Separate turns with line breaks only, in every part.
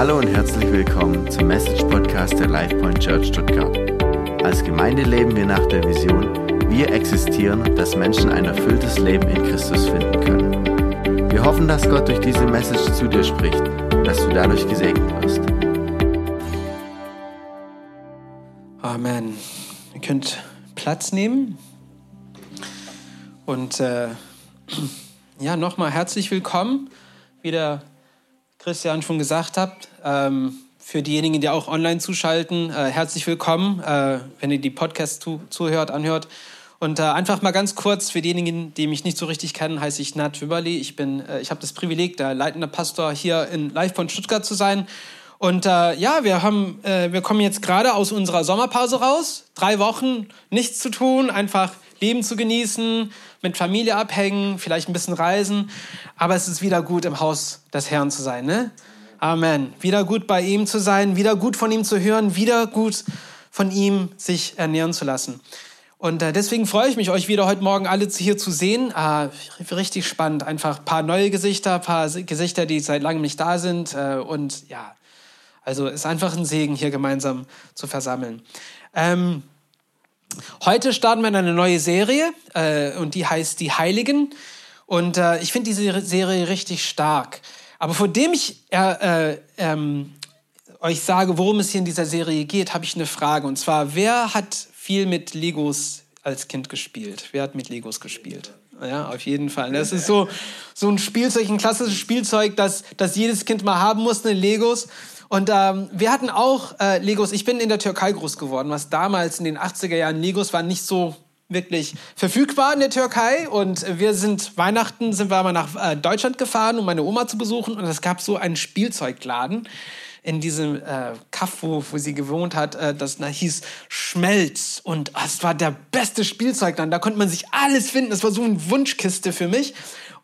Hallo und herzlich willkommen zum Message Podcast der LifePoint Church Stuttgart. Als Gemeinde leben wir nach der Vision, wir existieren, dass Menschen ein erfülltes Leben in Christus finden können. Wir hoffen, dass Gott durch diese Message zu dir spricht und dass du dadurch gesegnet wirst.
Amen. Ihr könnt Platz nehmen und äh, ja, nochmal herzlich willkommen. Wie der Christian schon gesagt hat, ähm, für diejenigen, die auch online zuschalten, äh, herzlich willkommen, äh, wenn ihr die Podcasts zu, zuhört, anhört. Und äh, einfach mal ganz kurz für diejenigen, die mich nicht so richtig kennen, heiße ich Nat Wibberli. Ich bin, äh, ich habe das Privileg, der leitende Pastor hier in Live von Stuttgart zu sein. Und äh, ja, wir haben, äh, wir kommen jetzt gerade aus unserer Sommerpause raus. Drei Wochen nichts zu tun, einfach Leben zu genießen, mit Familie abhängen, vielleicht ein bisschen reisen. Aber es ist wieder gut, im Haus des Herrn zu sein. Ne? Amen. Wieder gut bei ihm zu sein, wieder gut von ihm zu hören, wieder gut von ihm sich ernähren zu lassen. Und äh, deswegen freue ich mich, euch wieder heute Morgen alle hier zu sehen. Äh, richtig spannend. Einfach ein paar neue Gesichter, ein paar Gesichter, die seit langem nicht da sind. Äh, und ja, also ist einfach ein Segen, hier gemeinsam zu versammeln. Ähm, Heute starten wir in eine neue Serie äh, und die heißt Die Heiligen. Und äh, ich finde diese Serie richtig stark. Aber vor dem ich äh, ähm, euch sage, worum es hier in dieser Serie geht, habe ich eine Frage. Und zwar, wer hat viel mit Legos als Kind gespielt? Wer hat mit Legos gespielt? Ja, auf jeden Fall. Das ist so, so ein Spielzeug, ein klassisches Spielzeug, das, das jedes Kind mal haben muss, eine Legos. Und ähm, wir hatten auch äh, Legos. Ich bin in der Türkei groß geworden, was damals in den 80er Jahren Legos waren nicht so wirklich verfügbar in der Türkei. Und wir sind Weihnachten sind wir mal nach äh, Deutschland gefahren, um meine Oma zu besuchen. Und es gab so einen Spielzeugladen in diesem äh, Kaff, wo, wo sie gewohnt hat, äh, das na, hieß Schmelz. Und ah, es war der beste Spielzeugladen. Da konnte man sich alles finden. Das war so eine Wunschkiste für mich.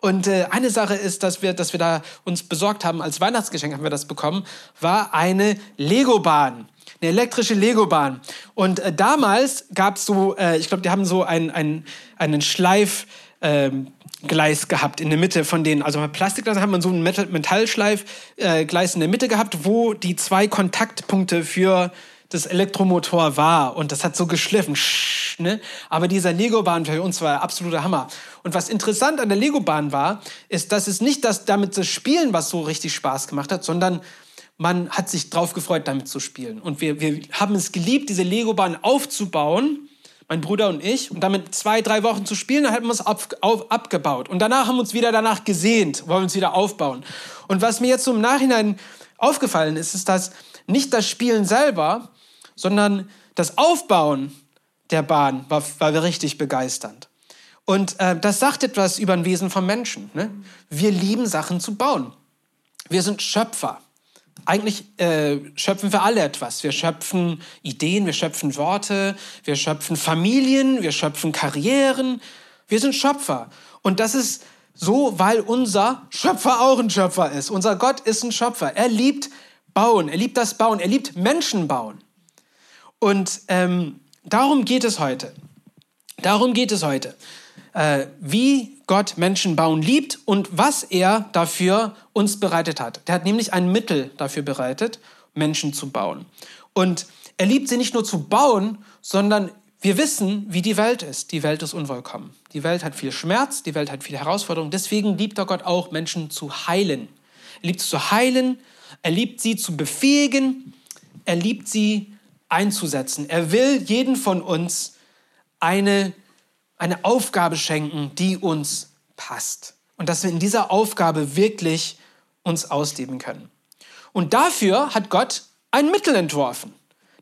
Und äh, eine Sache ist, dass wir, dass wir da uns besorgt haben, als Weihnachtsgeschenk haben wir das bekommen, war eine Lego-Bahn eine elektrische Lego-Bahn. Und äh, damals gab es so, äh, ich glaube, die haben so ein, ein, einen Schleif. Ähm, Gleis gehabt in der Mitte von denen, also bei Plastikglas hat man so ein Metallschleifgleis in der Mitte gehabt, wo die zwei Kontaktpunkte für das Elektromotor war und das hat so geschliffen. Ne? Aber dieser Lego-Bahn für uns war absoluter Hammer. Und was interessant an der Lego-Bahn war, ist, dass es nicht das damit das Spielen, was so richtig Spaß gemacht hat, sondern man hat sich drauf gefreut, damit zu spielen. Und wir, wir haben es geliebt, diese Lego-Bahn aufzubauen, mein Bruder und ich, und damit zwei, drei Wochen zu spielen, dann haben wir es ab, auf, abgebaut. Und danach haben wir uns wieder danach gesehnt, wollen uns wieder aufbauen. Und was mir jetzt so im Nachhinein aufgefallen ist, ist, dass nicht das Spielen selber, sondern das Aufbauen der Bahn war, war richtig begeisternd. Und äh, das sagt etwas über ein Wesen von Menschen. Ne? Wir lieben Sachen zu bauen. Wir sind Schöpfer. Eigentlich äh, schöpfen wir alle etwas. Wir schöpfen Ideen, wir schöpfen Worte, wir schöpfen Familien, wir schöpfen Karrieren. Wir sind Schöpfer. Und das ist so, weil unser Schöpfer auch ein Schöpfer ist. Unser Gott ist ein Schöpfer. Er liebt Bauen, er liebt das Bauen, er liebt Menschen bauen. Und ähm, darum geht es heute. Darum geht es heute. Äh, wie Gott Menschen bauen liebt und was er dafür uns bereitet hat. Der hat nämlich ein Mittel dafür bereitet, Menschen zu bauen. Und er liebt sie nicht nur zu bauen, sondern wir wissen, wie die Welt ist. Die Welt ist unvollkommen. Die Welt hat viel Schmerz, die Welt hat viel Herausforderung. Deswegen liebt er Gott auch, Menschen zu heilen. Er liebt sie zu heilen, er liebt sie zu befähigen, er liebt sie einzusetzen. Er will jeden von uns eine, eine Aufgabe schenken, die uns passt. Und dass wir in dieser Aufgabe wirklich uns ausleben können. Und dafür hat Gott ein Mittel entworfen,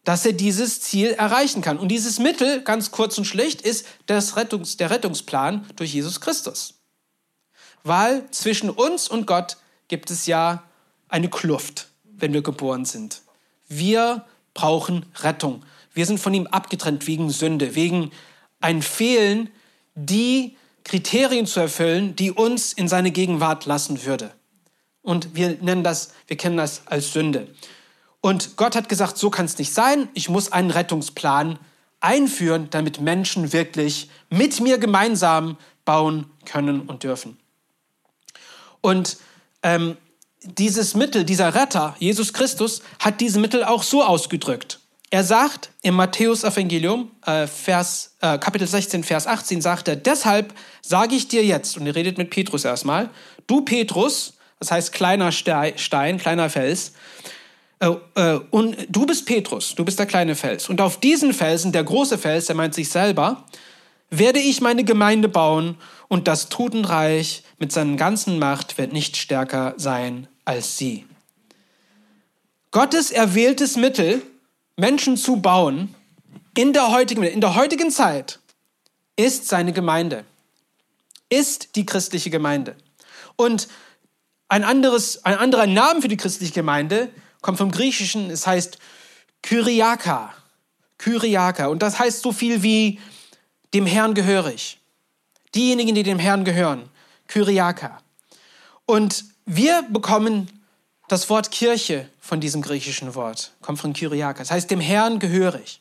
dass er dieses Ziel erreichen kann. Und dieses Mittel, ganz kurz und schlicht, ist das Rettungs-, der Rettungsplan durch Jesus Christus. Weil zwischen uns und Gott gibt es ja eine Kluft, wenn wir geboren sind. Wir brauchen Rettung. Wir sind von ihm abgetrennt wegen Sünde, wegen ein Fehlen, die Kriterien zu erfüllen, die uns in seine Gegenwart lassen würde. Und wir nennen das, wir kennen das als Sünde. Und Gott hat gesagt, so kann es nicht sein. Ich muss einen Rettungsplan einführen, damit Menschen wirklich mit mir gemeinsam bauen können und dürfen. Und ähm, dieses Mittel, dieser Retter, Jesus Christus, hat diese Mittel auch so ausgedrückt. Er sagt im Matthäus Evangelium, äh, Vers, äh, Kapitel 16, Vers 18, sagt er, deshalb sage ich dir jetzt, und er redet mit Petrus erstmal, du Petrus, das heißt kleiner Stein, kleiner Fels, äh, äh, und du bist Petrus, du bist der kleine Fels. Und auf diesen Felsen, der große Fels, der meint sich selber, werde ich meine Gemeinde bauen und das Totenreich mit seiner ganzen Macht wird nicht stärker sein als sie. Gottes erwähltes Mittel, Menschen zu bauen, in der heutigen, in der heutigen Zeit, ist seine Gemeinde, ist die christliche Gemeinde. Und ein, anderes, ein anderer Name für die christliche Gemeinde kommt vom Griechischen, es heißt Kyriaka. Kyriaka. Und das heißt so viel wie dem Herrn gehörig. Diejenigen, die dem Herrn gehören. Kyriaka. Und wir bekommen das Wort Kirche von diesem griechischen Wort, kommt von Kyriaka. Das heißt, dem Herrn gehörig.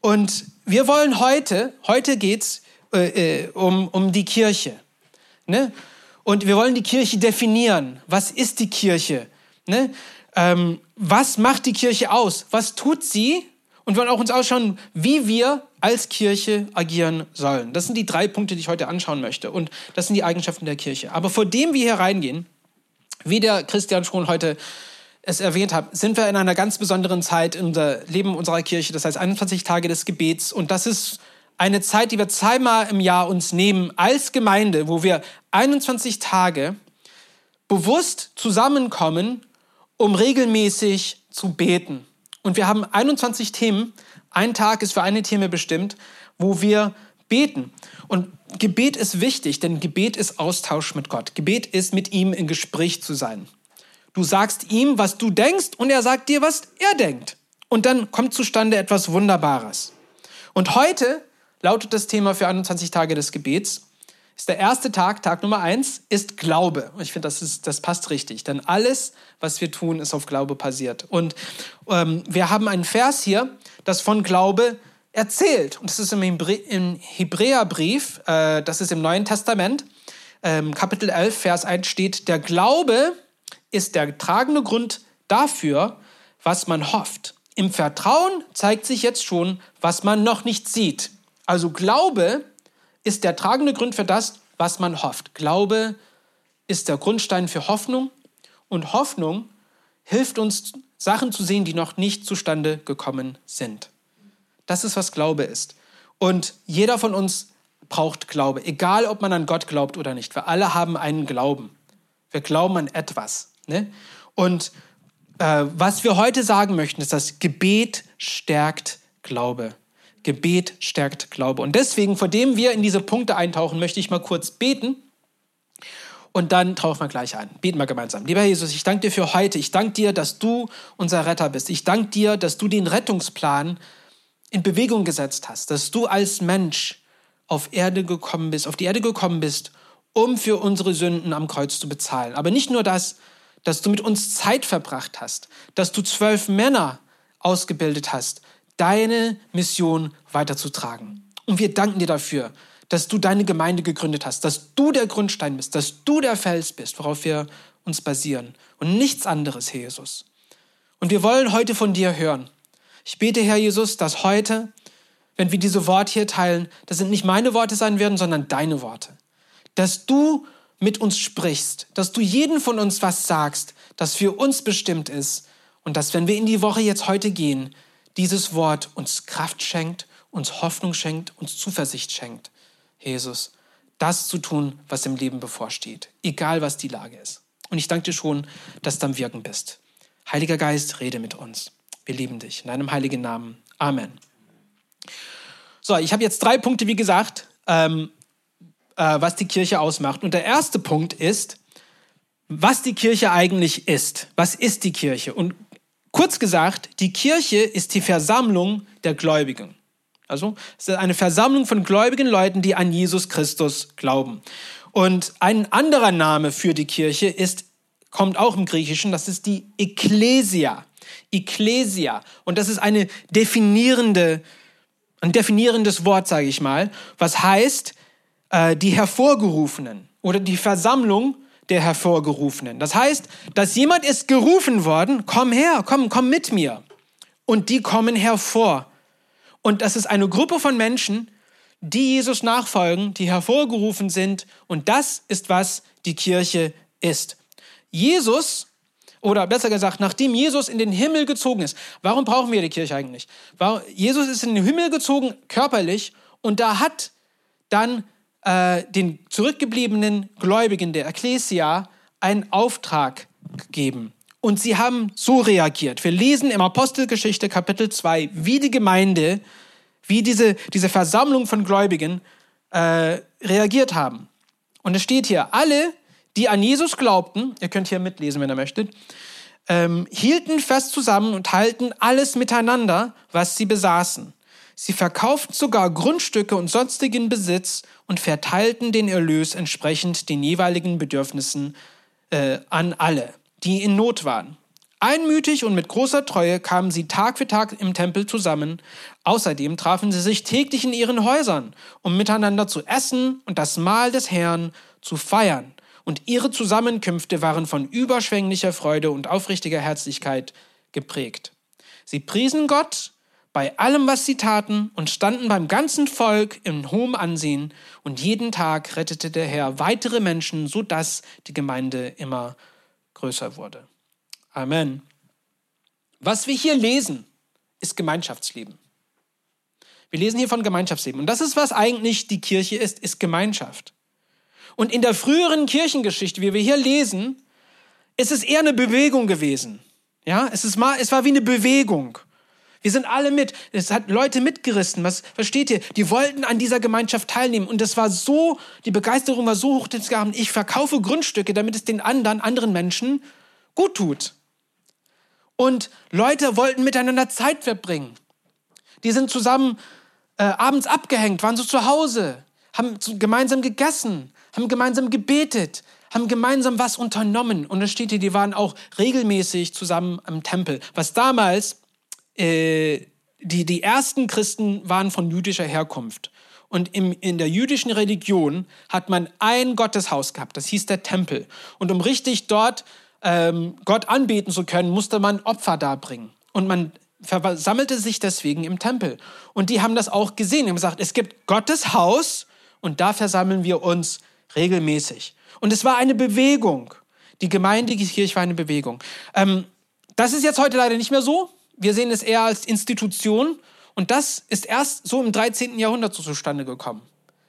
Und wir wollen heute, heute geht's äh, äh, um, um die Kirche. Ne? Und wir wollen die Kirche definieren. Was ist die Kirche? Ne? Ähm, was macht die Kirche aus? Was tut sie? Und wollen auch uns ausschauen, wie wir als Kirche agieren sollen. Das sind die drei Punkte, die ich heute anschauen möchte. Und das sind die Eigenschaften der Kirche. Aber vor dem wir hier reingehen, wie der Christian schon heute es erwähnt hat, sind wir in einer ganz besonderen Zeit im Leben unserer Kirche. Das heißt 21 Tage des Gebets. Und das ist eine Zeit, die wir zweimal im Jahr uns nehmen als Gemeinde, wo wir 21 Tage bewusst zusammenkommen, um regelmäßig zu beten. Und wir haben 21 Themen. Ein Tag ist für eine Thema bestimmt, wo wir beten. Und Gebet ist wichtig, denn Gebet ist Austausch mit Gott. Gebet ist mit ihm in Gespräch zu sein. Du sagst ihm, was du denkst, und er sagt dir, was er denkt. Und dann kommt zustande etwas Wunderbares. Und heute lautet das Thema für 21 Tage des Gebets. Ist der erste Tag, Tag Nummer eins, ist Glaube. Und ich finde, das, das passt richtig, denn alles, was wir tun, ist auf Glaube basiert. Und ähm, wir haben einen Vers hier, das von Glaube erzählt. Und das ist im, im Hebräerbrief, äh, das ist im Neuen Testament, ähm, Kapitel 11, Vers 1 steht, der Glaube ist der tragende Grund dafür, was man hofft. Im Vertrauen zeigt sich jetzt schon, was man noch nicht sieht. Also Glaube ist der tragende Grund für das, was man hofft. Glaube ist der Grundstein für Hoffnung und Hoffnung hilft uns, Sachen zu sehen, die noch nicht zustande gekommen sind. Das ist, was Glaube ist. Und jeder von uns braucht Glaube, egal ob man an Gott glaubt oder nicht. Wir alle haben einen Glauben. Wir glauben an etwas. Ne? Und äh, was wir heute sagen möchten, ist, dass Gebet stärkt Glaube. Gebet stärkt Glaube. Und deswegen, vor dem wir in diese Punkte eintauchen, möchte ich mal kurz beten. Und dann tauchen wir gleich ein. Beten wir gemeinsam. Lieber Jesus, ich danke dir für heute. Ich danke dir, dass du unser Retter bist. Ich danke dir, dass du den Rettungsplan in Bewegung gesetzt hast. Dass du als Mensch auf Erde gekommen bist, auf die Erde gekommen bist, um für unsere Sünden am Kreuz zu bezahlen. Aber nicht nur das, dass du mit uns Zeit verbracht hast, dass du zwölf Männer ausgebildet hast, deine Mission weiterzutragen. Und wir danken dir dafür, dass du deine Gemeinde gegründet hast, dass du der Grundstein bist, dass du der Fels bist, worauf wir uns basieren und nichts anderes, Jesus. Und wir wollen heute von dir hören. Ich bete, Herr Jesus, dass heute, wenn wir diese Worte hier teilen, das sind nicht meine Worte sein werden, sondern deine Worte. Dass du mit uns sprichst, dass du jeden von uns was sagst, das für uns bestimmt ist und dass, wenn wir in die Woche jetzt heute gehen, dieses Wort uns Kraft schenkt, uns Hoffnung schenkt, uns Zuversicht schenkt. Jesus, das zu tun, was im Leben bevorsteht, egal was die Lage ist. Und ich danke dir schon, dass du am Wirken bist. Heiliger Geist, rede mit uns. Wir lieben dich. In deinem heiligen Namen. Amen. So, ich habe jetzt drei Punkte, wie gesagt, ähm, äh, was die Kirche ausmacht. Und der erste Punkt ist, was die Kirche eigentlich ist. Was ist die Kirche? Und Kurz gesagt, die Kirche ist die Versammlung der Gläubigen. Also es ist eine Versammlung von gläubigen Leuten, die an Jesus Christus glauben. Und ein anderer Name für die Kirche ist, kommt auch im Griechischen, das ist die Ecclesia. Ecclesia. Und das ist eine definierende, ein definierendes Wort, sage ich mal, was heißt äh, die Hervorgerufenen oder die Versammlung der Hervorgerufenen. Das heißt, dass jemand ist gerufen worden, komm her, komm, komm mit mir. Und die kommen hervor. Und das ist eine Gruppe von Menschen, die Jesus nachfolgen, die hervorgerufen sind. Und das ist, was die Kirche ist. Jesus, oder besser gesagt, nachdem Jesus in den Himmel gezogen ist, warum brauchen wir die Kirche eigentlich? Jesus ist in den Himmel gezogen, körperlich, und da hat dann äh, den zurückgebliebenen Gläubigen der Ekklesia einen Auftrag gegeben. Und sie haben so reagiert. Wir lesen im Apostelgeschichte Kapitel 2, wie die Gemeinde, wie diese, diese Versammlung von Gläubigen äh, reagiert haben. Und es steht hier, alle, die an Jesus glaubten, ihr könnt hier mitlesen, wenn ihr möchtet, ähm, hielten fest zusammen und teilten alles miteinander, was sie besaßen. Sie verkauften sogar Grundstücke und sonstigen Besitz und verteilten den Erlös entsprechend den jeweiligen Bedürfnissen äh, an alle, die in Not waren. Einmütig und mit großer Treue kamen sie Tag für Tag im Tempel zusammen. Außerdem trafen sie sich täglich in ihren Häusern, um miteinander zu essen und das Mahl des Herrn zu feiern. Und ihre Zusammenkünfte waren von überschwänglicher Freude und aufrichtiger Herzlichkeit geprägt. Sie priesen Gott bei allem, was sie taten, und standen beim ganzen Volk in hohem Ansehen, und jeden Tag rettete der Herr weitere Menschen, so dass die Gemeinde immer größer wurde. Amen. Was wir hier lesen, ist Gemeinschaftsleben. Wir lesen hier von Gemeinschaftsleben. Und das ist, was eigentlich die Kirche ist, ist Gemeinschaft. Und in der früheren Kirchengeschichte, wie wir hier lesen, ist es eher eine Bewegung gewesen. Ja, es, ist mal, es war wie eine Bewegung. Wir sind alle mit. Es hat Leute mitgerissen. Was versteht ihr? Die wollten an dieser Gemeinschaft teilnehmen. Und das war so, die Begeisterung war so hoch, dass sie haben, ich verkaufe Grundstücke, damit es den anderen, anderen Menschen gut tut. Und Leute wollten miteinander Zeit verbringen. Die sind zusammen äh, abends abgehängt, waren so zu Hause, haben gemeinsam gegessen, haben gemeinsam gebetet, haben gemeinsam was unternommen. Und es steht hier, die waren auch regelmäßig zusammen am Tempel, was damals äh, die, die ersten Christen waren von jüdischer Herkunft. Und im, in der jüdischen Religion hat man ein Gotteshaus gehabt, das hieß der Tempel. Und um richtig dort ähm, Gott anbeten zu können, musste man Opfer darbringen. Und man versammelte sich deswegen im Tempel. Und die haben das auch gesehen. Die haben gesagt, es gibt Gottes Haus und da versammeln wir uns regelmäßig. Und es war eine Bewegung. Die Gemeinde, die Kirche war eine Bewegung. Ähm, das ist jetzt heute leider nicht mehr so wir sehen es eher als Institution. Und das ist erst so im 13. Jahrhundert so zustande gekommen.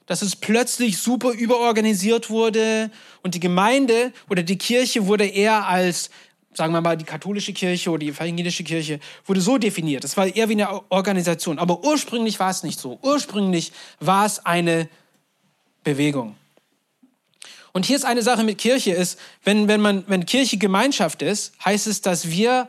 Dass es plötzlich super überorganisiert wurde und die Gemeinde oder die Kirche wurde eher als, sagen wir mal, die katholische Kirche oder die evangelische Kirche, wurde so definiert. Es war eher wie eine Organisation. Aber ursprünglich war es nicht so. Ursprünglich war es eine Bewegung. Und hier ist eine Sache mit Kirche ist, wenn, wenn man, wenn Kirche Gemeinschaft ist, heißt es, dass wir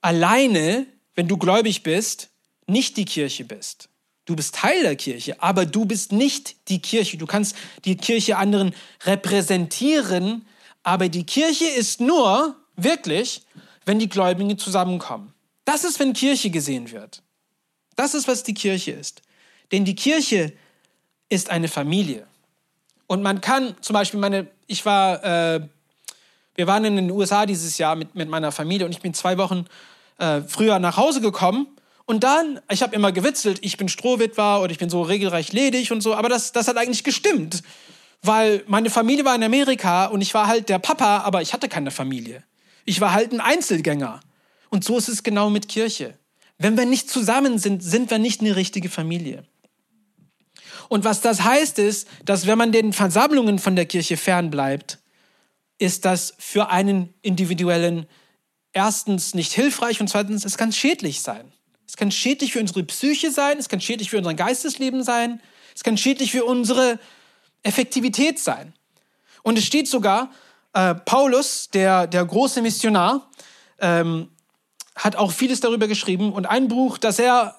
alleine wenn du gläubig bist, nicht die Kirche bist. Du bist Teil der Kirche, aber du bist nicht die Kirche. Du kannst die Kirche anderen repräsentieren, aber die Kirche ist nur wirklich, wenn die Gläubigen zusammenkommen. Das ist, wenn Kirche gesehen wird. Das ist, was die Kirche ist. Denn die Kirche ist eine Familie. Und man kann zum Beispiel, meine, ich war, äh, wir waren in den USA dieses Jahr mit, mit meiner Familie und ich bin zwei Wochen äh, früher nach Hause gekommen und dann, ich habe immer gewitzelt, ich bin Strohwitwer oder ich bin so regelrecht ledig und so, aber das, das hat eigentlich gestimmt, weil meine Familie war in Amerika und ich war halt der Papa, aber ich hatte keine Familie. Ich war halt ein Einzelgänger. Und so ist es genau mit Kirche. Wenn wir nicht zusammen sind, sind wir nicht eine richtige Familie. Und was das heißt ist, dass wenn man den Versammlungen von der Kirche fernbleibt, ist das für einen individuellen erstens nicht hilfreich und zweitens, es kann schädlich sein. Es kann schädlich für unsere Psyche sein, es kann schädlich für unser Geistesleben sein, es kann schädlich für unsere Effektivität sein. Und es steht sogar, äh, Paulus, der, der große Missionar, ähm, hat auch vieles darüber geschrieben. Und ein Buch, das er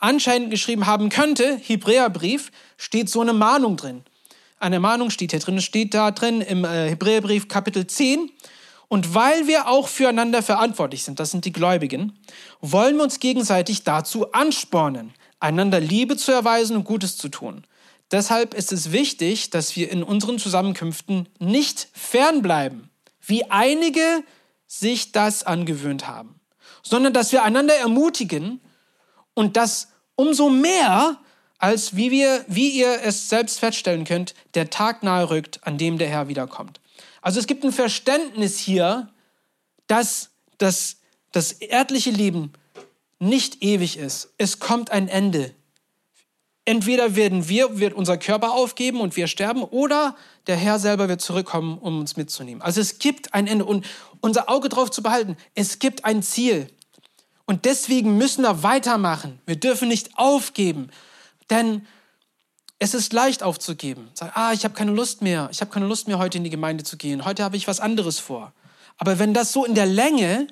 anscheinend geschrieben haben könnte, Hebräerbrief, steht so eine Mahnung drin. Eine Mahnung steht hier drin, steht da drin im äh, Hebräerbrief Kapitel 10, und weil wir auch füreinander verantwortlich sind, das sind die Gläubigen, wollen wir uns gegenseitig dazu anspornen, einander Liebe zu erweisen und Gutes zu tun. Deshalb ist es wichtig, dass wir in unseren Zusammenkünften nicht fernbleiben, wie einige sich das angewöhnt haben, sondern dass wir einander ermutigen und das umso mehr, als wie, wir, wie ihr es selbst feststellen könnt, der Tag nahe rückt, an dem der Herr wiederkommt. Also es gibt ein Verständnis hier, dass das, das erdliche Leben nicht ewig ist. Es kommt ein Ende. Entweder werden wir, wird unser Körper aufgeben und wir sterben, oder der Herr selber wird zurückkommen, um uns mitzunehmen. Also es gibt ein Ende und unser Auge drauf zu behalten. Es gibt ein Ziel. Und deswegen müssen wir weitermachen. Wir dürfen nicht aufgeben, denn es ist leicht aufzugeben. Sagen, ah, ich habe keine Lust mehr. Ich habe keine Lust mehr, heute in die Gemeinde zu gehen. Heute habe ich was anderes vor. Aber wenn das so in der Länge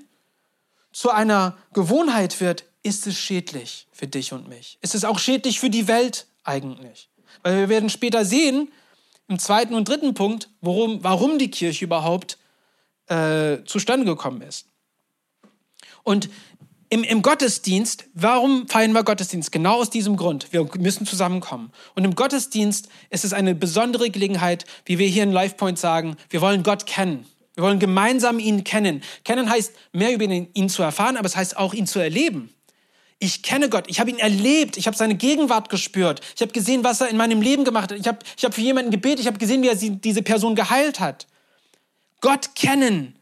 zu einer Gewohnheit wird, ist es schädlich für dich und mich. Es ist auch schädlich für die Welt eigentlich. Weil wir werden später sehen, im zweiten und dritten Punkt, worum, warum die Kirche überhaupt äh, zustande gekommen ist. Und im, im Gottesdienst, warum feiern wir Gottesdienst? Genau aus diesem Grund. Wir müssen zusammenkommen. Und im Gottesdienst ist es eine besondere Gelegenheit, wie wir hier in LifePoint sagen, wir wollen Gott kennen. Wir wollen gemeinsam ihn kennen. Kennen heißt, mehr über ihn, ihn zu erfahren, aber es heißt auch, ihn zu erleben. Ich kenne Gott, ich habe ihn erlebt, ich habe seine Gegenwart gespürt, ich habe gesehen, was er in meinem Leben gemacht hat, ich habe ich hab für jemanden gebetet, ich habe gesehen, wie er sie, diese Person geheilt hat. Gott kennen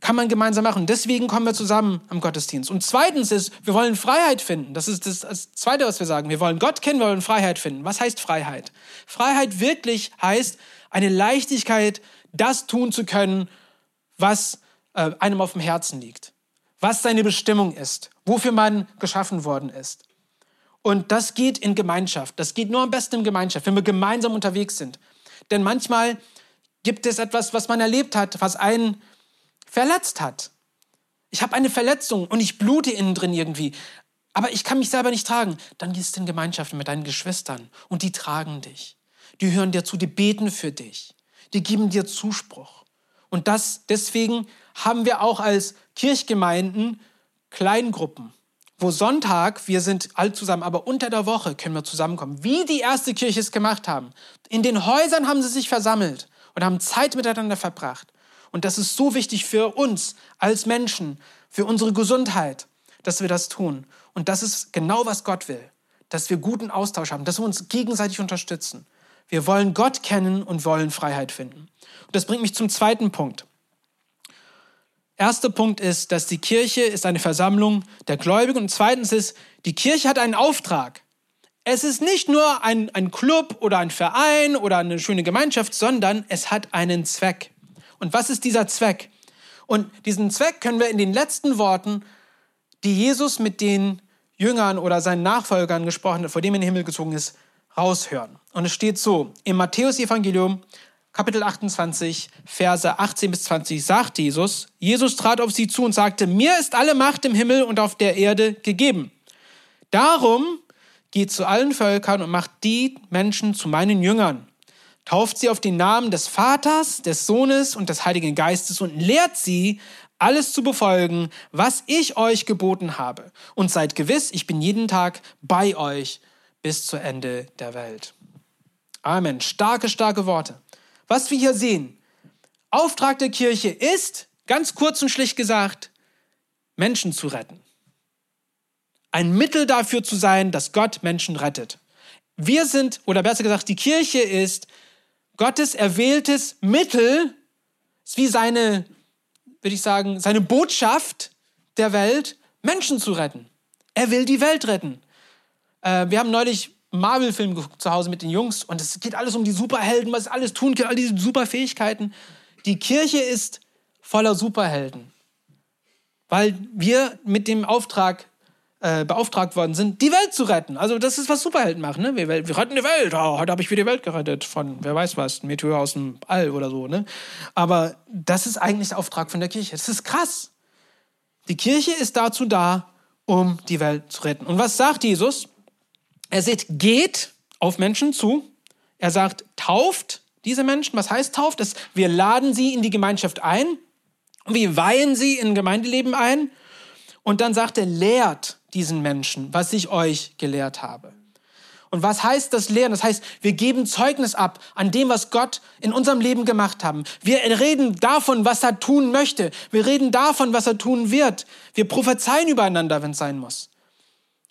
kann man gemeinsam machen. Deswegen kommen wir zusammen am Gottesdienst. Und zweitens ist, wir wollen Freiheit finden. Das ist das, das Zweite, was wir sagen. Wir wollen Gott kennen, wir wollen Freiheit finden. Was heißt Freiheit? Freiheit wirklich heißt eine Leichtigkeit, das tun zu können, was äh, einem auf dem Herzen liegt, was seine Bestimmung ist, wofür man geschaffen worden ist. Und das geht in Gemeinschaft. Das geht nur am besten in Gemeinschaft, wenn wir gemeinsam unterwegs sind. Denn manchmal gibt es etwas, was man erlebt hat, was einen verletzt hat. Ich habe eine Verletzung und ich blute innen drin irgendwie. Aber ich kann mich selber nicht tragen. Dann gehst du in Gemeinschaft mit deinen Geschwistern und die tragen dich. Die hören dir zu, die beten für dich die geben dir Zuspruch. Und das, deswegen haben wir auch als Kirchgemeinden Kleingruppen, wo Sonntag, wir sind alle zusammen, aber unter der Woche können wir zusammenkommen, wie die erste Kirche es gemacht haben. In den Häusern haben sie sich versammelt und haben Zeit miteinander verbracht. Und das ist so wichtig für uns als Menschen, für unsere Gesundheit, dass wir das tun. Und das ist genau, was Gott will, dass wir guten Austausch haben, dass wir uns gegenseitig unterstützen. Wir wollen Gott kennen und wollen Freiheit finden. Und das bringt mich zum zweiten Punkt. Erster Punkt ist, dass die Kirche ist eine Versammlung der Gläubigen. Und zweitens ist, die Kirche hat einen Auftrag. Es ist nicht nur ein, ein Club oder ein Verein oder eine schöne Gemeinschaft, sondern es hat einen Zweck. Und was ist dieser Zweck? Und diesen Zweck können wir in den letzten Worten, die Jesus mit den Jüngern oder seinen Nachfolgern gesprochen hat, vor dem er in den Himmel gezogen ist, raushören. Und es steht so, im Matthäus-Evangelium, Kapitel 28, Verse 18 bis 20, sagt Jesus, Jesus trat auf sie zu und sagte, mir ist alle Macht im Himmel und auf der Erde gegeben. Darum geht zu allen Völkern und macht die Menschen zu meinen Jüngern. Tauft sie auf den Namen des Vaters, des Sohnes und des Heiligen Geistes und lehrt sie, alles zu befolgen, was ich euch geboten habe. Und seid gewiss, ich bin jeden Tag bei euch bis zu Ende der Welt. Amen. Starke, starke Worte. Was wir hier sehen, Auftrag der Kirche ist, ganz kurz und schlicht gesagt, Menschen zu retten. Ein Mittel dafür zu sein, dass Gott Menschen rettet. Wir sind, oder besser gesagt, die Kirche ist Gottes erwähltes Mittel, ist wie seine, würde ich sagen, seine Botschaft der Welt, Menschen zu retten. Er will die Welt retten. Äh, wir haben neulich Marvel-Film zu Hause mit den Jungs und es geht alles um die Superhelden, was alles tun können, all diese Superfähigkeiten. Die Kirche ist voller Superhelden, weil wir mit dem Auftrag äh, beauftragt worden sind, die Welt zu retten. Also das ist, was Superhelden machen. Ne? Wir, wir retten die Welt. Oh, heute habe ich wieder die Welt gerettet von, wer weiß was, Meteor aus dem All oder so. Ne? Aber das ist eigentlich der Auftrag von der Kirche. Das ist krass. Die Kirche ist dazu da, um die Welt zu retten. Und was sagt Jesus? Er sagt, geht auf Menschen zu. Er sagt, tauft diese Menschen. Was heißt tauft? Das, wir laden sie in die Gemeinschaft ein. Wir weihen sie in Gemeindeleben ein. Und dann sagt er, lehrt diesen Menschen, was ich euch gelehrt habe. Und was heißt das Lehren? Das heißt, wir geben Zeugnis ab an dem, was Gott in unserem Leben gemacht haben. Wir reden davon, was er tun möchte. Wir reden davon, was er tun wird. Wir prophezeien übereinander, wenn es sein muss.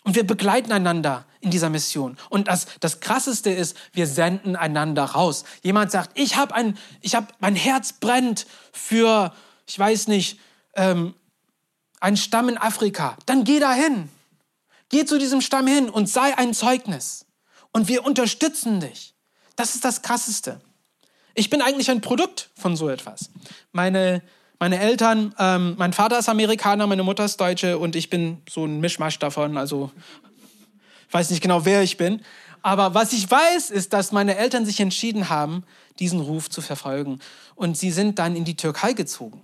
Und wir begleiten einander in dieser Mission. Und das, das Krasseste ist, wir senden einander raus. Jemand sagt, ich habe ein, ich habe, mein Herz brennt für, ich weiß nicht, ähm, einen Stamm in Afrika. Dann geh dahin. Geh zu diesem Stamm hin und sei ein Zeugnis. Und wir unterstützen dich. Das ist das Krasseste. Ich bin eigentlich ein Produkt von so etwas. Meine, meine Eltern, ähm, mein Vater ist Amerikaner, meine Mutter ist Deutsche und ich bin so ein Mischmasch davon. Also weiß nicht genau, wer ich bin. Aber was ich weiß, ist, dass meine Eltern sich entschieden haben, diesen Ruf zu verfolgen. Und sie sind dann in die Türkei gezogen.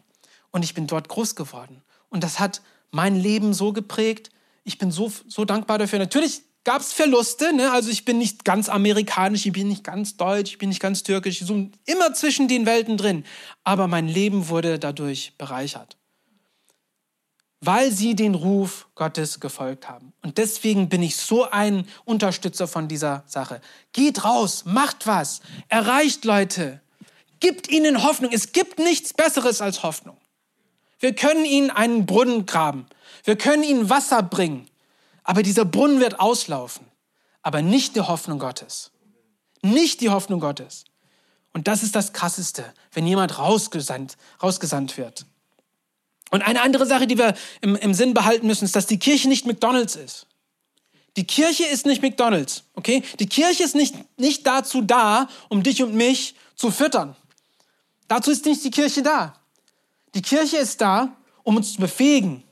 Und ich bin dort groß geworden. Und das hat mein Leben so geprägt. Ich bin so, so dankbar dafür. Natürlich gab es Verluste. Ne? Also ich bin nicht ganz amerikanisch, ich bin nicht ganz deutsch, ich bin nicht ganz türkisch, so immer zwischen den Welten drin. Aber mein Leben wurde dadurch bereichert, weil sie den Ruf Gottes gefolgt haben. Und deswegen bin ich so ein Unterstützer von dieser Sache. Geht raus, macht was, erreicht Leute, gibt ihnen Hoffnung. Es gibt nichts Besseres als Hoffnung. Wir können ihnen einen Brunnen graben. Wir können ihnen Wasser bringen. Aber dieser Brunnen wird auslaufen. Aber nicht die Hoffnung Gottes. Nicht die Hoffnung Gottes. Und das ist das Krasseste, wenn jemand rausgesandt, rausgesandt wird. Und eine andere Sache, die wir im, im Sinn behalten müssen, ist, dass die Kirche nicht McDonald's ist. Die Kirche ist nicht McDonald's, okay? Die Kirche ist nicht, nicht dazu da, um dich und mich zu füttern. Dazu ist nicht die Kirche da. Die Kirche ist da, um uns zu befähigen,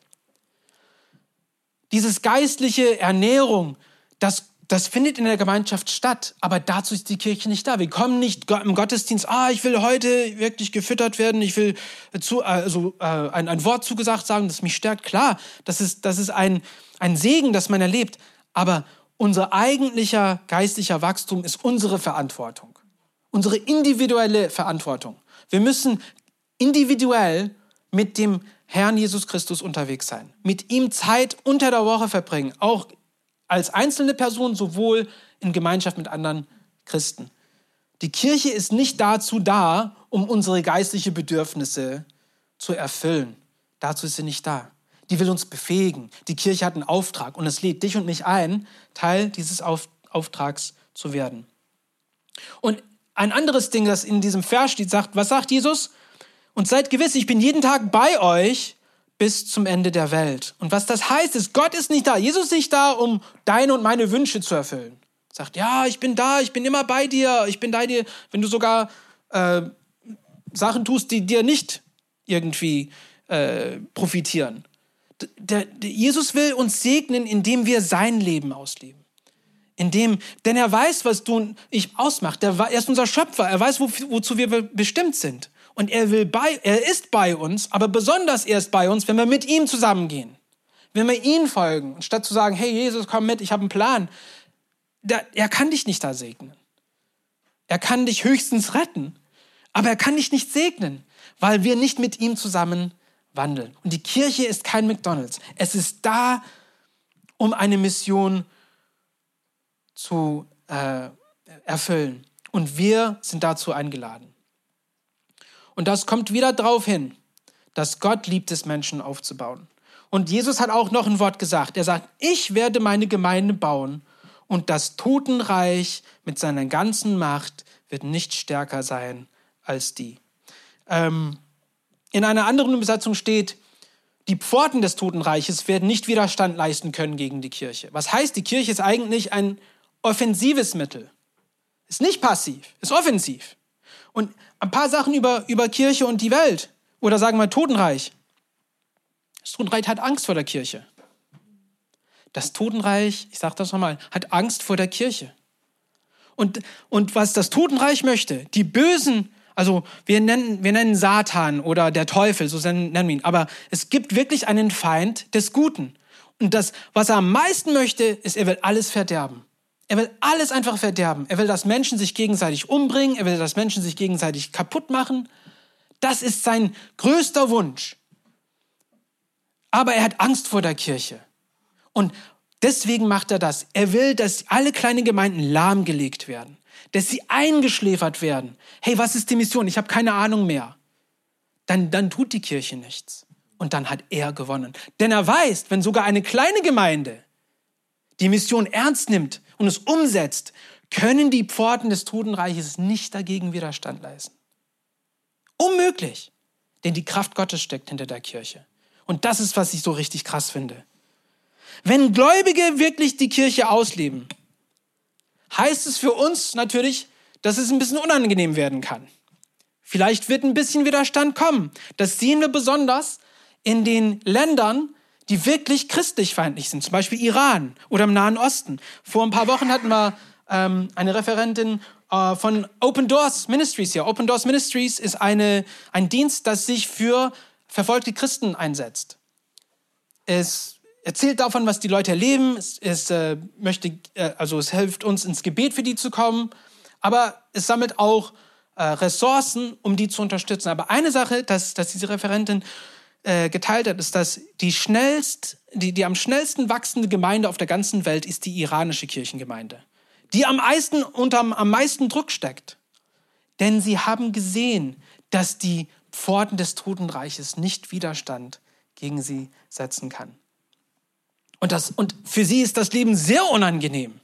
dieses geistliche Ernährung, das, das findet in der Gemeinschaft statt, aber dazu ist die Kirche nicht da. Wir kommen nicht im Gottesdienst, ah, ich will heute wirklich gefüttert werden, ich will zu, also, äh, ein, ein Wort zugesagt sagen, das mich stärkt. Klar, das ist, das ist ein, ein Segen, das man erlebt, aber unser eigentlicher geistlicher Wachstum ist unsere Verantwortung, unsere individuelle Verantwortung. Wir müssen individuell mit dem Herrn Jesus Christus unterwegs sein, mit ihm Zeit unter der Woche verbringen, auch als einzelne Person, sowohl in Gemeinschaft mit anderen Christen. Die Kirche ist nicht dazu da, um unsere geistlichen Bedürfnisse zu erfüllen. Dazu ist sie nicht da. Die will uns befähigen. Die Kirche hat einen Auftrag und es lädt dich und mich ein, Teil dieses Auf Auftrags zu werden. Und ein anderes Ding, das in diesem Vers steht, sagt, was sagt Jesus? Und seid gewiss, ich bin jeden Tag bei euch bis zum Ende der Welt. Und was das heißt, ist, Gott ist nicht da. Jesus ist nicht da, um deine und meine Wünsche zu erfüllen. Sagt, ja, ich bin da, ich bin immer bei dir, ich bin bei dir, wenn du sogar äh, Sachen tust, die dir nicht irgendwie äh, profitieren. Der, der, Jesus will uns segnen, indem wir sein Leben ausleben. Indem, denn er weiß, was du und ich ausmacht. Er, er ist unser Schöpfer. Er weiß, wo, wozu wir bestimmt sind. Und er will bei, er ist bei uns, aber besonders er ist bei uns, wenn wir mit ihm zusammengehen. Wenn wir ihm folgen, statt zu sagen, hey Jesus, komm mit, ich habe einen Plan. Der, er kann dich nicht da segnen. Er kann dich höchstens retten, aber er kann dich nicht segnen, weil wir nicht mit ihm zusammen wandeln. Und die Kirche ist kein McDonald's. Es ist da, um eine Mission zu äh, erfüllen. Und wir sind dazu eingeladen. Und das kommt wieder darauf hin, dass Gott liebt es, Menschen aufzubauen. Und Jesus hat auch noch ein Wort gesagt. Er sagt, ich werde meine Gemeinde bauen und das Totenreich mit seiner ganzen Macht wird nicht stärker sein als die. Ähm, in einer anderen Übersetzung steht, die Pforten des Totenreiches werden nicht Widerstand leisten können gegen die Kirche. Was heißt, die Kirche ist eigentlich ein offensives Mittel. Ist nicht passiv, ist offensiv. Und ein paar Sachen über, über Kirche und die Welt. Oder sagen wir Totenreich. Das Totenreich hat Angst vor der Kirche. Das Totenreich, ich sage das nochmal, hat Angst vor der Kirche. Und, und was das Totenreich möchte, die Bösen, also wir nennen, wir nennen Satan oder der Teufel, so nennen wir ihn, aber es gibt wirklich einen Feind des Guten. Und das, was er am meisten möchte, ist, er will alles verderben. Er will alles einfach verderben. Er will, dass Menschen sich gegenseitig umbringen. Er will, dass Menschen sich gegenseitig kaputt machen. Das ist sein größter Wunsch. Aber er hat Angst vor der Kirche. Und Deswegen macht er das. Er will, dass alle kleinen Gemeinden lahmgelegt werden, dass sie eingeschläfert werden. Hey, was ist die Mission? Ich habe keine Ahnung mehr. Dann, dann tut die Kirche nichts. Und dann hat er gewonnen. Denn er weiß, wenn sogar eine kleine Gemeinde die Mission ernst nimmt und es umsetzt, können die Pforten des Totenreiches nicht dagegen Widerstand leisten. Unmöglich. Denn die Kraft Gottes steckt hinter der Kirche. Und das ist, was ich so richtig krass finde. Wenn Gläubige wirklich die Kirche ausleben, heißt es für uns natürlich, dass es ein bisschen unangenehm werden kann. Vielleicht wird ein bisschen Widerstand kommen. Das sehen wir besonders in den Ländern, die wirklich christlich feindlich sind, zum Beispiel Iran oder im Nahen Osten. Vor ein paar Wochen hatten wir ähm, eine Referentin äh, von Open Doors Ministries hier. Open Doors Ministries ist eine, ein Dienst, das sich für verfolgte Christen einsetzt. Es erzählt davon, was die Leute erleben. Es, es äh, möchte, äh, also es hilft uns ins Gebet für die zu kommen, aber es sammelt auch äh, Ressourcen, um die zu unterstützen. Aber eine Sache, dass, dass diese Referentin äh, geteilt hat, ist, dass die schnellst, die, die am schnellsten wachsende Gemeinde auf der ganzen Welt ist die iranische Kirchengemeinde, die am meisten unter am meisten Druck steckt. Denn sie haben gesehen, dass die Pforten des Totenreiches nicht Widerstand gegen sie setzen kann. Und, das, und für sie ist das Leben sehr unangenehm.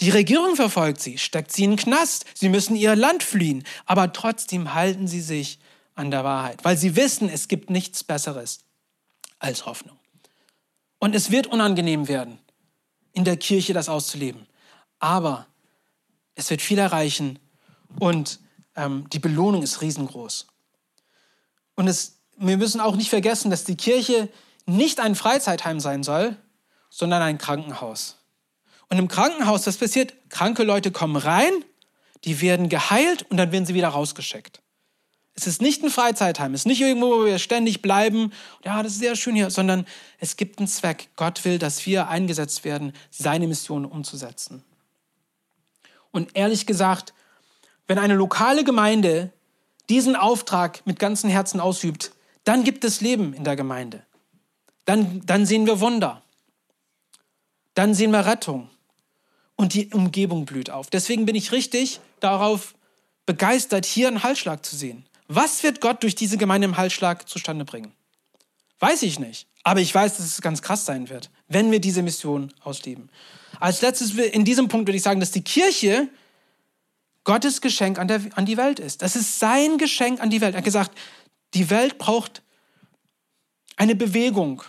Die Regierung verfolgt sie, steckt sie in den Knast, sie müssen ihr Land fliehen, aber trotzdem halten sie sich an der Wahrheit, weil sie wissen, es gibt nichts Besseres als Hoffnung. Und es wird unangenehm werden, in der Kirche das auszuleben, aber es wird viel erreichen und ähm, die Belohnung ist riesengroß. Und es, wir müssen auch nicht vergessen, dass die Kirche nicht ein Freizeitheim sein soll, sondern ein Krankenhaus. Und im Krankenhaus, was passiert? Kranke Leute kommen rein, die werden geheilt und dann werden sie wieder rausgeschickt. Es ist nicht ein Freizeitheim, es ist nicht irgendwo, wo wir ständig bleiben, ja, das ist sehr schön hier, sondern es gibt einen Zweck. Gott will, dass wir eingesetzt werden, seine Mission umzusetzen. Und ehrlich gesagt, wenn eine lokale Gemeinde diesen Auftrag mit ganzem Herzen ausübt, dann gibt es Leben in der Gemeinde dann, dann sehen wir Wunder. Dann sehen wir Rettung. Und die Umgebung blüht auf. Deswegen bin ich richtig darauf begeistert, hier einen Halsschlag zu sehen. Was wird Gott durch diese Gemeinde im Halsschlag zustande bringen? Weiß ich nicht. Aber ich weiß, dass es ganz krass sein wird, wenn wir diese Mission ausleben. Als letztes in diesem Punkt würde ich sagen, dass die Kirche Gottes Geschenk an, der, an die Welt ist. Das ist sein Geschenk an die Welt. Er hat gesagt, die Welt braucht eine Bewegung,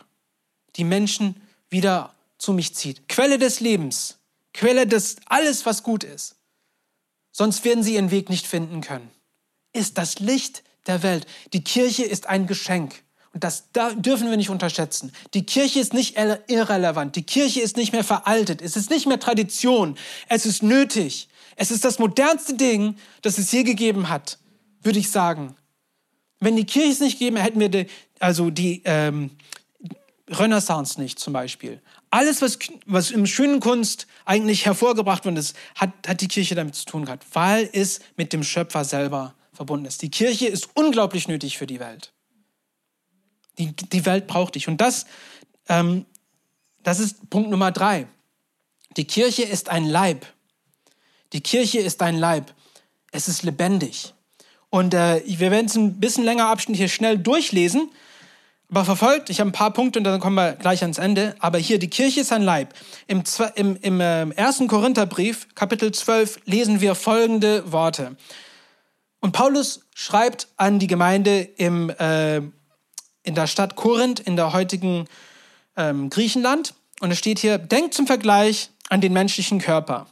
die Menschen wieder zu mich zieht. Quelle des Lebens, Quelle des alles, was gut ist. Sonst werden sie ihren Weg nicht finden können. Ist das Licht der Welt. Die Kirche ist ein Geschenk. Und das da dürfen wir nicht unterschätzen. Die Kirche ist nicht irrelevant. Die Kirche ist nicht mehr veraltet. Es ist nicht mehr Tradition. Es ist nötig. Es ist das modernste Ding, das es je gegeben hat, würde ich sagen. Wenn die Kirche es nicht gegeben hätten wir die, also die, ähm, Renaissance nicht zum Beispiel. Alles, was, was im schönen Kunst eigentlich hervorgebracht worden ist, hat, hat die Kirche damit zu tun gehabt, weil es mit dem Schöpfer selber verbunden ist. Die Kirche ist unglaublich nötig für die Welt. Die, die Welt braucht dich. Und das, ähm, das ist Punkt Nummer drei. Die Kirche ist ein Leib. Die Kirche ist ein Leib. Es ist lebendig. Und äh, wir werden es ein bisschen länger Abschnitt hier schnell durchlesen. Aber verfolgt, ich habe ein paar Punkte und dann kommen wir gleich ans Ende. Aber hier, die Kirche ist ein Leib. Im, im, im äh, ersten Korintherbrief, Kapitel 12, lesen wir folgende Worte. Und Paulus schreibt an die Gemeinde im, äh, in der Stadt Korinth, in der heutigen ähm, Griechenland. Und es steht hier, denkt zum Vergleich an den menschlichen Körper.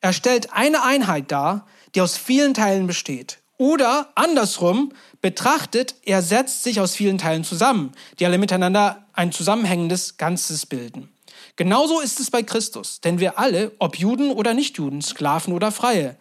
Er stellt eine Einheit dar, die aus vielen Teilen besteht. Oder andersrum betrachtet, er setzt sich aus vielen Teilen zusammen, die alle miteinander ein zusammenhängendes Ganzes bilden. Genauso ist es bei Christus, denn wir alle, ob Juden oder Nichtjuden, Sklaven oder Freie,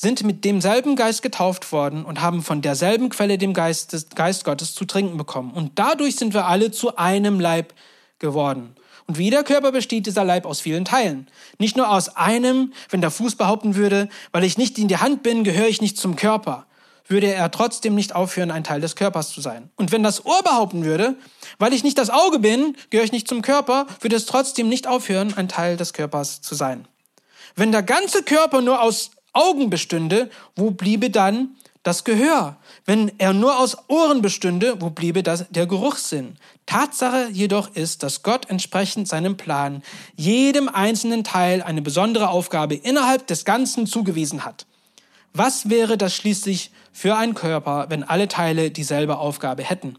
sind mit demselben Geist getauft worden und haben von derselben Quelle dem Geist, des Geist Gottes zu trinken bekommen. Und dadurch sind wir alle zu einem Leib geworden. Und wie der Körper besteht dieser Leib aus vielen Teilen. Nicht nur aus einem, wenn der Fuß behaupten würde, weil ich nicht in die Hand bin, gehöre ich nicht zum Körper. würde er trotzdem nicht aufhören, ein Teil des Körpers zu sein. Und wenn das Ohr behaupten würde, weil ich nicht das Auge bin, gehöre ich nicht zum Körper, würde es trotzdem nicht aufhören, ein Teil des Körpers zu sein. Wenn der ganze Körper nur aus Augen bestünde, wo bliebe dann das Gehör? Wenn er nur aus Ohren bestünde, wo bliebe das, der Geruchssinn? Tatsache jedoch ist, dass Gott entsprechend seinem Plan jedem einzelnen Teil eine besondere Aufgabe innerhalb des Ganzen zugewiesen hat. Was wäre das schließlich für ein Körper, wenn alle Teile dieselbe Aufgabe hätten?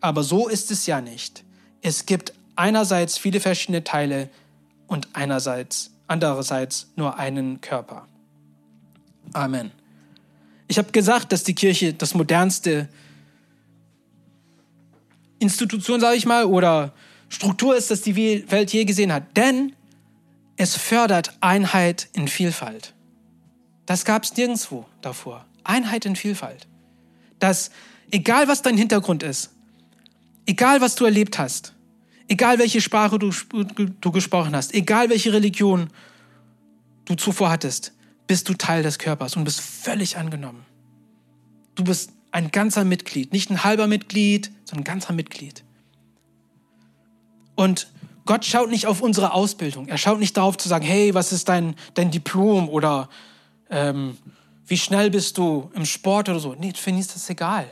Aber so ist es ja nicht. Es gibt einerseits viele verschiedene Teile und einerseits, andererseits nur einen Körper. Amen. Ich habe gesagt, dass die Kirche das modernste Institution, sage ich mal, oder Struktur ist, das die Welt je gesehen hat. Denn es fördert Einheit in Vielfalt. Das gab es nirgendwo davor. Einheit in Vielfalt. Dass egal was dein Hintergrund ist, egal was du erlebt hast, egal welche Sprache du, du gesprochen hast, egal welche Religion du zuvor hattest, bist du Teil des Körpers und bist völlig angenommen. Du bist ein ganzer Mitglied, nicht ein halber Mitglied, sondern ein ganzer Mitglied. Und Gott schaut nicht auf unsere Ausbildung. Er schaut nicht darauf zu sagen, hey, was ist dein, dein Diplom oder ähm, wie schnell bist du im Sport oder so. Nee, für ihn ist das egal.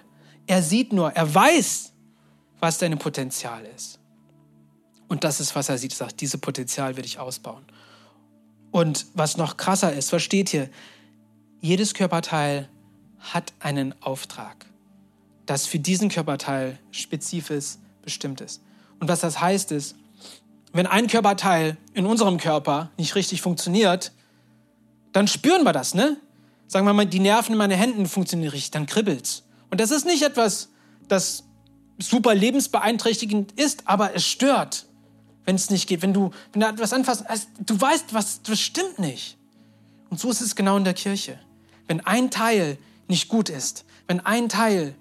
Er sieht nur, er weiß, was dein Potenzial ist. Und das ist, was er sieht. Er sagt, dieses Potenzial will ich ausbauen. Und was noch krasser ist, versteht hier, jedes Körperteil hat einen Auftrag, das für diesen Körperteil spezifisch bestimmt ist. Und was das heißt ist, wenn ein Körperteil in unserem Körper nicht richtig funktioniert, dann spüren wir das, ne? Sagen wir mal, die Nerven in meinen Händen funktionieren richtig, dann kribbelt's. Und das ist nicht etwas, das super lebensbeeinträchtigend ist, aber es stört, wenn es nicht geht. Wenn du, wenn du etwas anfasst, du weißt, was, das stimmt nicht. Und so ist es genau in der Kirche. Wenn ein Teil nicht gut ist, wenn ein Teil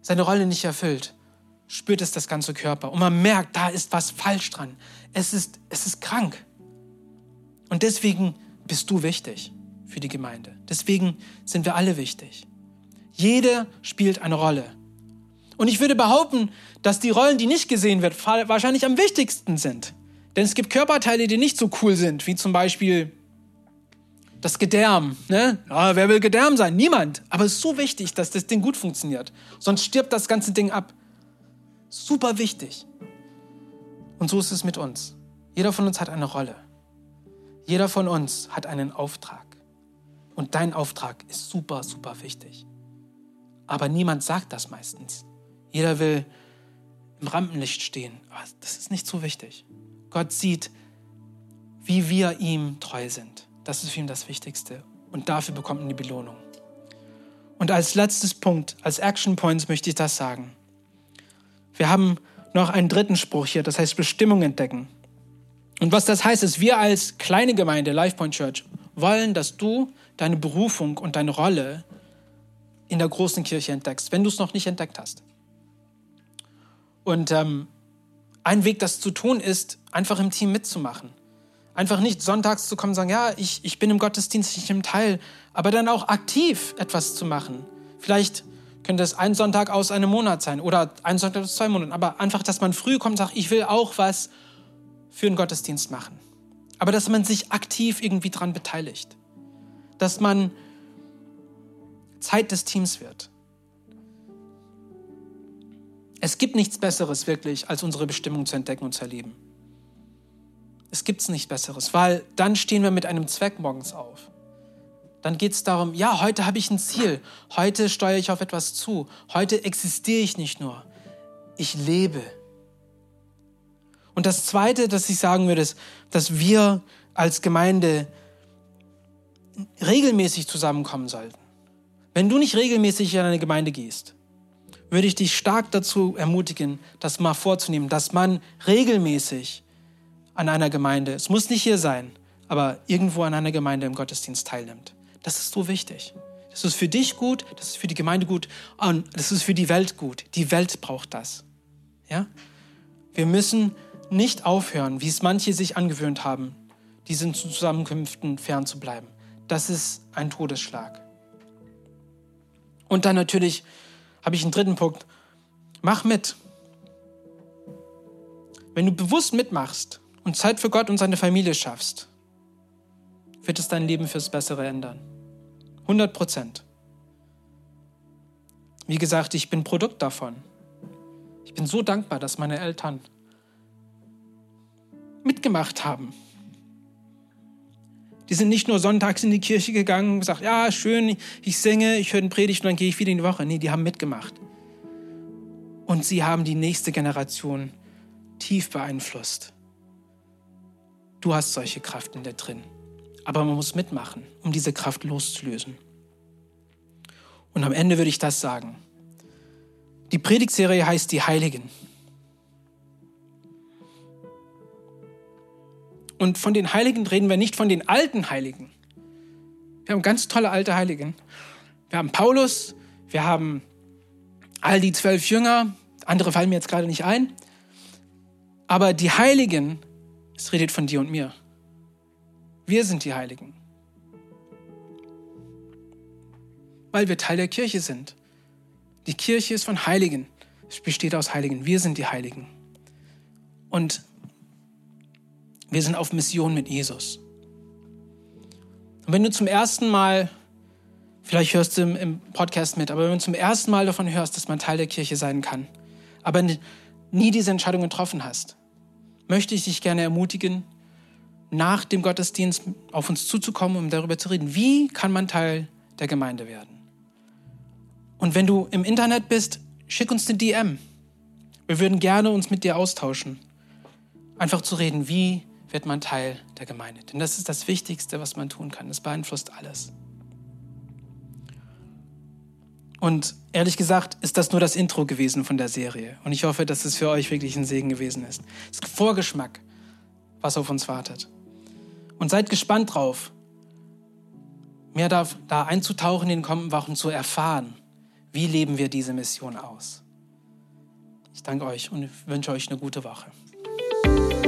seine Rolle nicht erfüllt, spürt es das ganze Körper. Und man merkt, da ist was falsch dran. Es ist, es ist krank. Und deswegen bist du wichtig für die Gemeinde. Deswegen sind wir alle wichtig. Jeder spielt eine Rolle. Und ich würde behaupten, dass die Rollen, die nicht gesehen werden, wahrscheinlich am wichtigsten sind. Denn es gibt Körperteile, die nicht so cool sind, wie zum Beispiel das Gedärm. Ne? Ja, wer will Gedärm sein? Niemand. Aber es ist so wichtig, dass das Ding gut funktioniert. Sonst stirbt das ganze Ding ab. Super wichtig. Und so ist es mit uns. Jeder von uns hat eine Rolle. Jeder von uns hat einen Auftrag. Und dein Auftrag ist super, super wichtig. Aber niemand sagt das meistens. Jeder will im Rampenlicht stehen. Aber das ist nicht so wichtig. Gott sieht, wie wir ihm treu sind. Das ist für ihn das Wichtigste. Und dafür bekommt er die Belohnung. Und als letztes Punkt, als Action Points möchte ich das sagen. Wir haben noch einen dritten Spruch hier, das heißt Bestimmung entdecken. Und was das heißt, ist, wir als kleine Gemeinde, LifePoint Church, wollen, dass du deine Berufung und deine Rolle in der großen Kirche entdeckst, wenn du es noch nicht entdeckt hast. Und ähm, ein Weg, das zu tun, ist, einfach im Team mitzumachen. Einfach nicht sonntags zu kommen und sagen, ja, ich, ich bin im Gottesdienst, ich nehme teil, aber dann auch aktiv etwas zu machen. Vielleicht könnte es ein Sonntag aus einem Monat sein oder ein Sonntag aus zwei Monaten, aber einfach, dass man früh kommt und sagt, ich will auch was für einen Gottesdienst machen. Aber dass man sich aktiv irgendwie daran beteiligt. Dass man Zeit des Teams wird. Es gibt nichts Besseres wirklich, als unsere Bestimmung zu entdecken und zu erleben. Es gibt nichts Besseres, weil dann stehen wir mit einem Zweck morgens auf. Dann geht es darum, ja, heute habe ich ein Ziel, heute steuere ich auf etwas zu, heute existiere ich nicht nur, ich lebe. Und das Zweite, das ich sagen würde, ist, dass wir als Gemeinde regelmäßig zusammenkommen sollten. Wenn du nicht regelmäßig in eine Gemeinde gehst, würde ich dich stark dazu ermutigen, das mal vorzunehmen, dass man regelmäßig an einer Gemeinde, es muss nicht hier sein, aber irgendwo an einer Gemeinde im Gottesdienst teilnimmt. Das ist so wichtig. Das ist für dich gut, das ist für die Gemeinde gut und das ist für die Welt gut. Die Welt braucht das. Ja? Wir müssen nicht aufhören, wie es manche sich angewöhnt haben, diesen Zusammenkünften fernzubleiben. Das ist ein Todesschlag. Und dann natürlich habe ich einen dritten Punkt. Mach mit. Wenn du bewusst mitmachst und Zeit für Gott und seine Familie schaffst, wird es dein Leben fürs Bessere ändern. 100 Prozent. Wie gesagt, ich bin Produkt davon. Ich bin so dankbar, dass meine Eltern mitgemacht haben. Die sind nicht nur sonntags in die Kirche gegangen und gesagt, ja, schön, ich singe, ich höre eine Predigt und dann gehe ich wieder in die Woche. Nee, die haben mitgemacht. Und sie haben die nächste Generation tief beeinflusst. Du hast solche Kraft in dir drin. Aber man muss mitmachen, um diese Kraft loszulösen. Und am Ende würde ich das sagen. Die Predigtserie heißt Die Heiligen. Und von den Heiligen reden wir nicht von den alten Heiligen. Wir haben ganz tolle alte Heiligen. Wir haben Paulus, wir haben all die zwölf Jünger, andere fallen mir jetzt gerade nicht ein. Aber die Heiligen, es redet von dir und mir. Wir sind die Heiligen. Weil wir Teil der Kirche sind. Die Kirche ist von Heiligen. Es besteht aus Heiligen. Wir sind die Heiligen. Und wir sind auf Mission mit Jesus. Und wenn du zum ersten Mal, vielleicht hörst du im Podcast mit, aber wenn du zum ersten Mal davon hörst, dass man Teil der Kirche sein kann, aber nie diese Entscheidung getroffen hast, möchte ich dich gerne ermutigen, nach dem Gottesdienst auf uns zuzukommen, um darüber zu reden. Wie kann man Teil der Gemeinde werden? Und wenn du im Internet bist, schick uns eine DM. Wir würden gerne uns mit dir austauschen. Einfach zu reden, wie wird man Teil der Gemeinde. Denn das ist das Wichtigste, was man tun kann. Das beeinflusst alles. Und ehrlich gesagt ist das nur das Intro gewesen von der Serie. Und ich hoffe, dass es für euch wirklich ein Segen gewesen ist. Das ist Vorgeschmack, was auf uns wartet. Und seid gespannt drauf, mehr da, da einzutauchen in den kommenden Wochen zu erfahren, wie leben wir diese Mission aus. Ich danke euch und wünsche euch eine gute Woche.